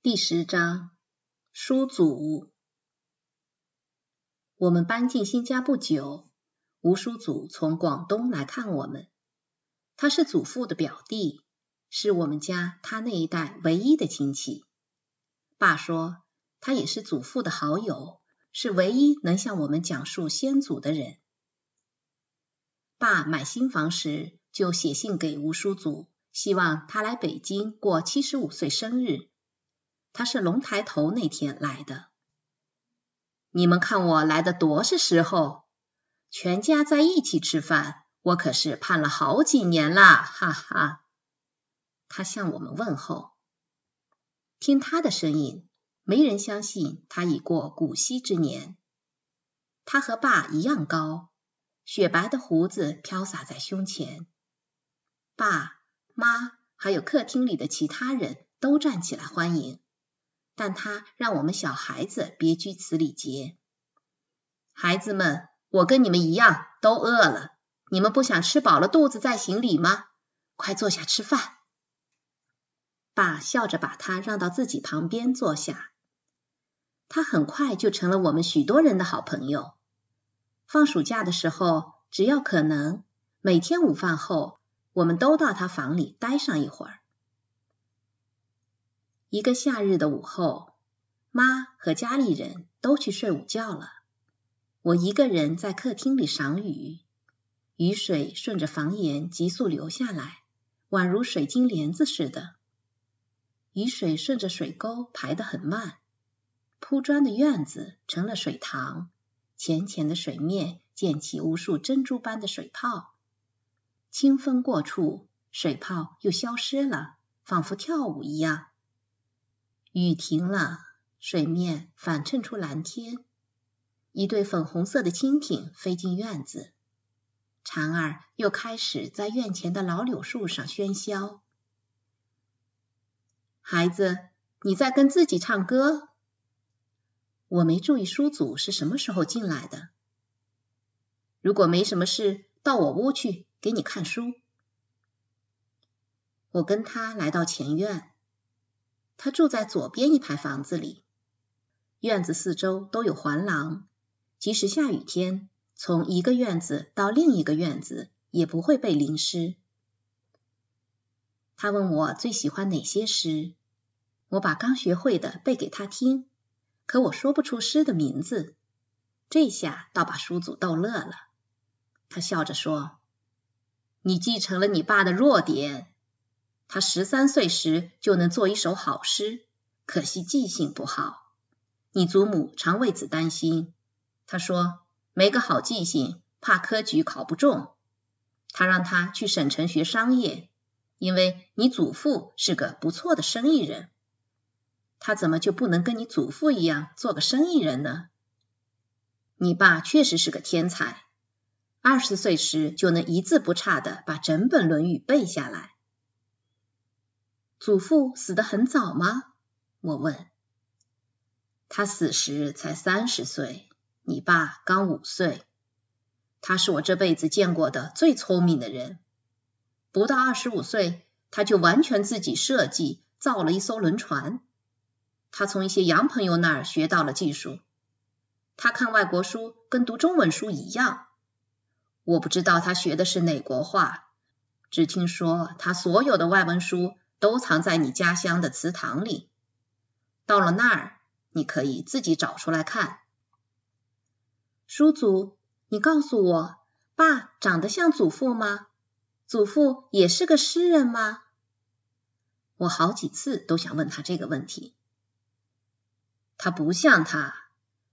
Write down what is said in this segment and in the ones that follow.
第十章，叔祖。我们搬进新家不久，吴叔祖从广东来看我们。他是祖父的表弟，是我们家他那一代唯一的亲戚。爸说，他也是祖父的好友，是唯一能向我们讲述先祖的人。爸买新房时，就写信给吴叔祖，希望他来北京过七十五岁生日。他是龙抬头那天来的。你们看我来的多是时候，全家在一起吃饭，我可是盼了好几年啦，哈哈。他向我们问候。听他的声音，没人相信他已过古稀之年。他和爸一样高，雪白的胡子飘洒在胸前。爸妈还有客厅里的其他人都站起来欢迎。但他让我们小孩子别拘此礼节。孩子们，我跟你们一样都饿了，你们不想吃饱了肚子再行礼吗？快坐下吃饭。爸笑着把他让到自己旁边坐下。他很快就成了我们许多人的好朋友。放暑假的时候，只要可能，每天午饭后，我们都到他房里待上一会儿。一个夏日的午后，妈和家里人都去睡午觉了。我一个人在客厅里赏雨，雨水顺着房檐急速流下来，宛如水晶帘子似的。雨水顺着水沟排得很慢，铺砖的院子成了水塘，浅浅的水面溅起无数珍珠般的水泡。清风过处，水泡又消失了，仿佛跳舞一样。雨停了，水面反衬出蓝天。一对粉红色的蜻蜓飞进院子，蝉儿又开始在院前的老柳树上喧嚣。孩子，你在跟自己唱歌？我没注意叔祖是什么时候进来的。如果没什么事，到我屋去给你看书。我跟他来到前院。他住在左边一排房子里，院子四周都有环廊，即使下雨天，从一个院子到另一个院子也不会被淋湿。他问我最喜欢哪些诗，我把刚学会的背给他听，可我说不出诗的名字。这下倒把叔祖逗乐了，他笑着说：“你继承了你爸的弱点。”他十三岁时就能做一首好诗，可惜记性不好。你祖母常为此担心。他说没个好记性，怕科举考不中。他让他去省城学商业，因为你祖父是个不错的生意人。他怎么就不能跟你祖父一样做个生意人呢？你爸确实是个天才，二十岁时就能一字不差的把整本《论语》背下来。祖父死得很早吗？我问。他死时才三十岁，你爸刚五岁。他是我这辈子见过的最聪明的人。不到二十五岁，他就完全自己设计造了一艘轮船。他从一些洋朋友那儿学到了技术。他看外国书跟读中文书一样。我不知道他学的是哪国话，只听说他所有的外文书。都藏在你家乡的祠堂里，到了那儿，你可以自己找出来看。叔祖，你告诉我，爸长得像祖父吗？祖父也是个诗人吗？我好几次都想问他这个问题。他不像他，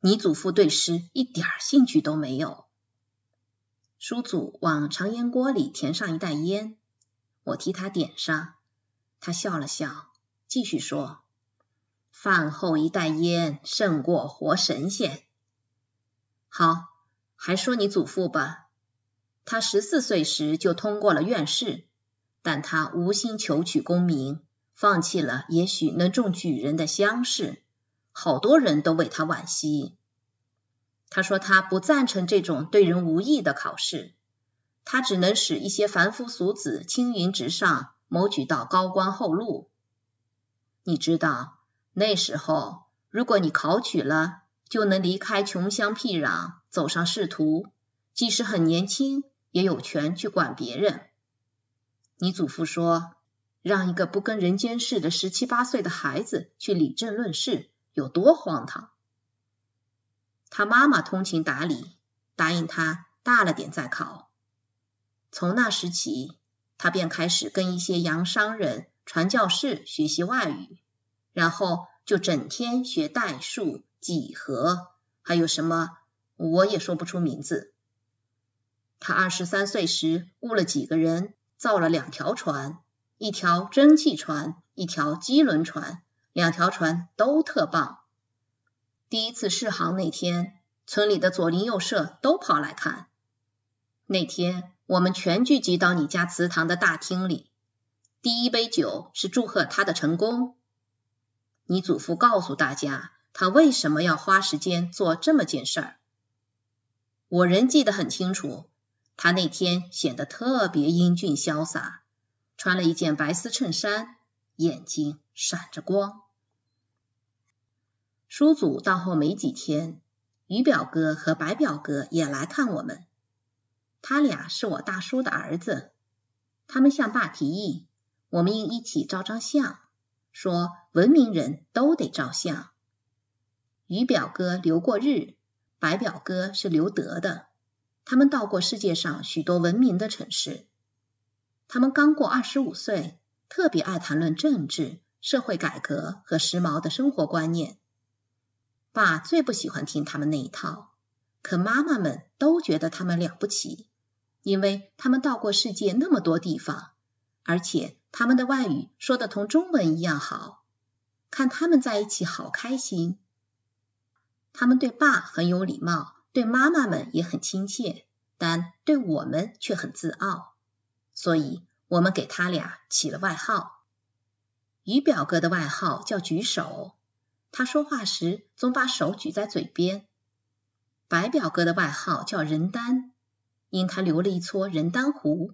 你祖父对诗一点兴趣都没有。叔祖往长烟锅里填上一袋烟，我替他点上。他笑了笑，继续说：“饭后一袋烟胜过活神仙。”好，还说你祖父吧。他十四岁时就通过了院试，但他无心求取功名，放弃了也许能中举人的乡试。好多人都为他惋惜。他说他不赞成这种对人无益的考试，他只能使一些凡夫俗子青云直上。谋取到高官厚禄，你知道那时候，如果你考取了，就能离开穷乡僻壤，走上仕途，即使很年轻，也有权去管别人。你祖父说，让一个不跟人间似的十七八岁的孩子去理政论事，有多荒唐。他妈妈通情达理，答应他大了点再考。从那时起，他便开始跟一些洋商人、传教士学习外语，然后就整天学代数、几何，还有什么我也说不出名字。他二十三岁时雇了几个人，造了两条船，一条蒸汽船，一条机轮船，两条船都特棒。第一次试航那天，村里的左邻右舍都跑来看。那天。我们全聚集到你家祠堂的大厅里，第一杯酒是祝贺他的成功。你祖父告诉大家，他为什么要花时间做这么件事儿。我仍记得很清楚，他那天显得特别英俊潇洒，穿了一件白丝衬衫，眼睛闪着光。叔祖到后没几天，于表哥和白表哥也来看我们。他俩是我大叔的儿子，他们向爸提议，我们应一起照张相，说文明人都得照相。于表哥留过日，白表哥是留德的，他们到过世界上许多文明的城市。他们刚过二十五岁，特别爱谈论政治、社会改革和时髦的生活观念。爸最不喜欢听他们那一套，可妈妈们都觉得他们了不起。因为他们到过世界那么多地方，而且他们的外语说的同中文一样好，看他们在一起好开心。他们对爸很有礼貌，对妈妈们也很亲切，但对我们却很自傲，所以我们给他俩起了外号。于表哥的外号叫举手，他说话时总把手举在嘴边。白表哥的外号叫人丹。因他留了一撮人丹胡，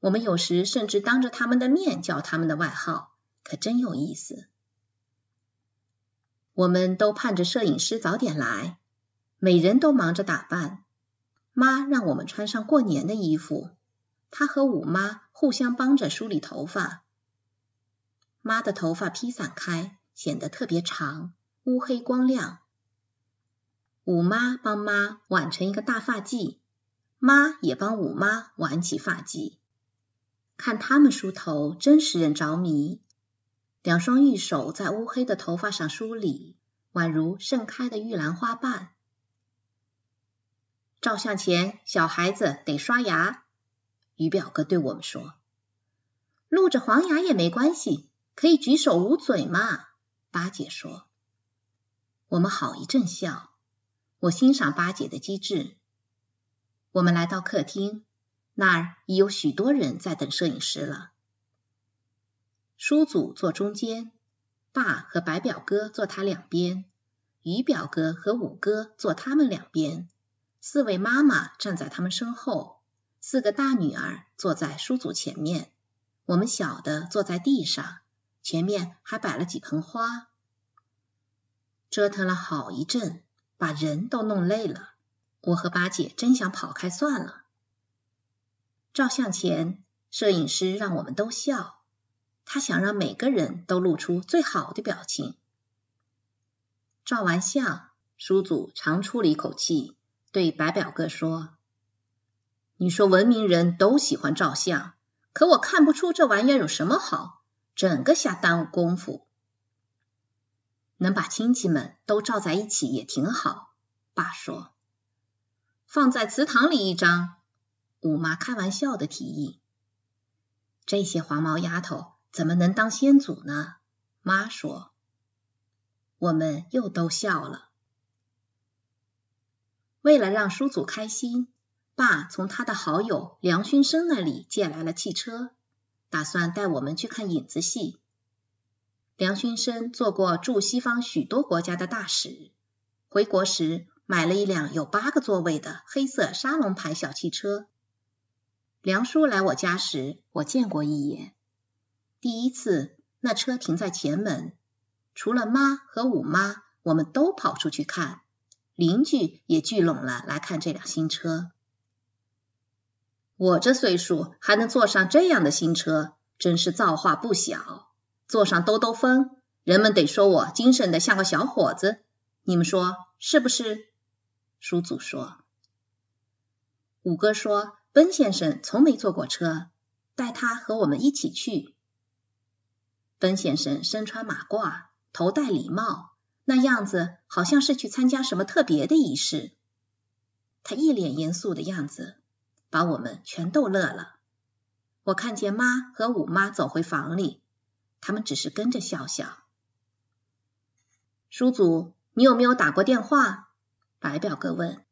我们有时甚至当着他们的面叫他们的外号，可真有意思。我们都盼着摄影师早点来，每人都忙着打扮。妈让我们穿上过年的衣服，她和五妈互相帮着梳理头发。妈的头发披散开，显得特别长，乌黑光亮。五妈帮妈挽成一个大发髻。妈也帮五妈挽起发髻，看他们梳头真使人着迷。两双玉手在乌黑的头发上梳理，宛如盛开的玉兰花瓣。照相前，小孩子得刷牙。于表哥对我们说：“露着黄牙也没关系，可以举手捂嘴嘛。”八姐说。我们好一阵笑。我欣赏八姐的机智。我们来到客厅，那儿已有许多人在等摄影师了。叔祖坐中间，爸和白表哥坐他两边，于表哥和五哥坐他们两边，四位妈妈站在他们身后，四个大女儿坐在叔祖前面，我们小的坐在地上，前面还摆了几盆花。折腾了好一阵，把人都弄累了。我和八姐真想跑开算了。照相前，摄影师让我们都笑，他想让每个人都露出最好的表情。照完相，叔祖长出了一口气，对白表哥说：“你说文明人都喜欢照相，可我看不出这玩意儿有什么好，整个瞎耽误功夫。能把亲戚们都照在一起也挺好。”爸说。放在祠堂里一张，五妈开玩笑的提议。这些黄毛丫头怎么能当先祖呢？妈说。我们又都笑了。为了让叔祖开心，爸从他的好友梁勋生那里借来了汽车，打算带我们去看影子戏。梁勋生做过驻西方许多国家的大使，回国时。买了一辆有八个座位的黑色沙龙牌小汽车。梁叔来我家时，我见过一眼。第一次，那车停在前门，除了妈和五妈，我们都跑出去看，邻居也聚拢了来看这辆新车。我这岁数还能坐上这样的新车，真是造化不小。坐上兜兜风，人们得说我精神的像个小伙子。你们说是不是？叔祖说。五哥说，奔先生从没坐过车，带他和我们一起去。奔先生身穿马褂，头戴礼帽，那样子好像是去参加什么特别的仪式。他一脸严肃的样子。把我们全逗乐了。我看见妈和五妈走回房里，他们只是跟着笑笑。叔祖，你有没有打过电话？白表哥问。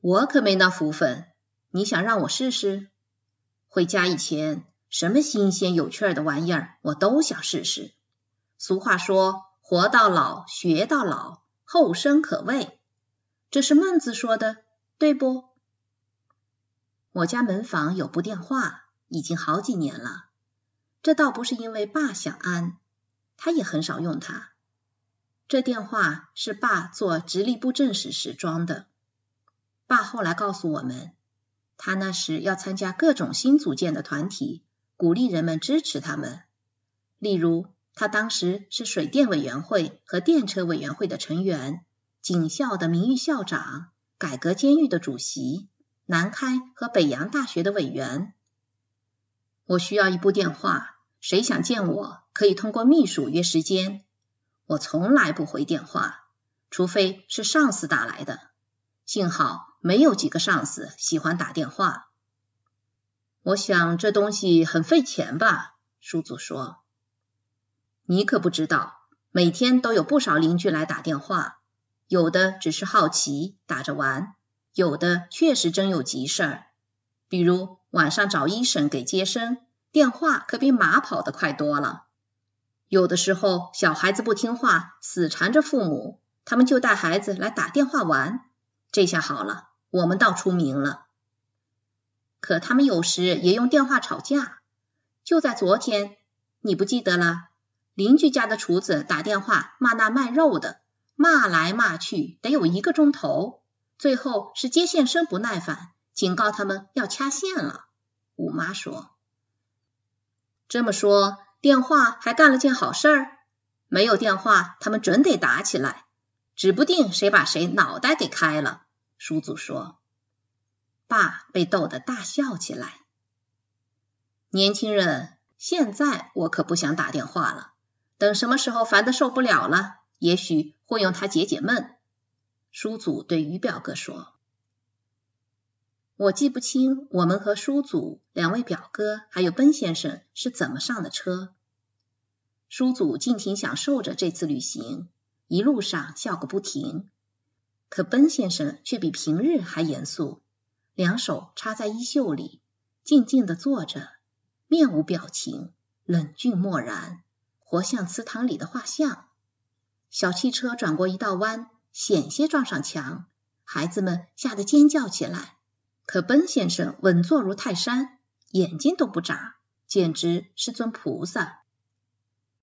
我可没那福分。你想让我试试？回家以前，什么新鲜有趣的玩意儿，我都想试试。俗话说，活到老学到老，后生可畏。这是孟子说的，对不？我家门房有部电话，已经好几年了。这倒不是因为爸想安，他也很少用它。这电话是爸做直隶布政使时装的。爸后来告诉我们，他那时要参加各种新组建的团体，鼓励人们支持他们。例如，他当时是水电委员会和电车委员会的成员，警校的名誉校长，改革监狱的主席。南开和北洋大学的委员，我需要一部电话，谁想见我可以通过秘书约时间。我从来不回电话，除非是上司打来的。幸好没有几个上司喜欢打电话。我想这东西很费钱吧？叔祖说。你可不知道，每天都有不少邻居来打电话，有的只是好奇，打着玩。有的确实真有急事儿，比如晚上找医生给接生，电话可比马跑得快多了。有的时候小孩子不听话，死缠着父母，他们就带孩子来打电话玩。这下好了，我们倒出名了。可他们有时也用电话吵架。就在昨天，你不记得了？邻居家的厨子打电话骂那卖肉的，骂来骂去得有一个钟头。最后是接线生不耐烦，警告他们要掐线了。五妈说：“这么说，电话还干了件好事儿。没有电话，他们准得打起来，指不定谁把谁脑袋给开了。”叔祖说。爸被逗得大笑起来。年轻人，现在我可不想打电话了。等什么时候烦得受不了了，也许会用它解解闷。叔祖对于表哥说：“我记不清我们和叔祖、两位表哥还有奔先生是怎么上的车。叔祖尽情享受着这次旅行，一路上笑个不停。可奔先生却比平日还严肃，两手插在衣袖里，静静的坐着，面无表情，冷峻漠然，活像祠堂里的画像。小汽车转过一道弯。”险些撞上墙，孩子们吓得尖叫起来。可奔先生稳坐如泰山，眼睛都不眨，简直是尊菩萨。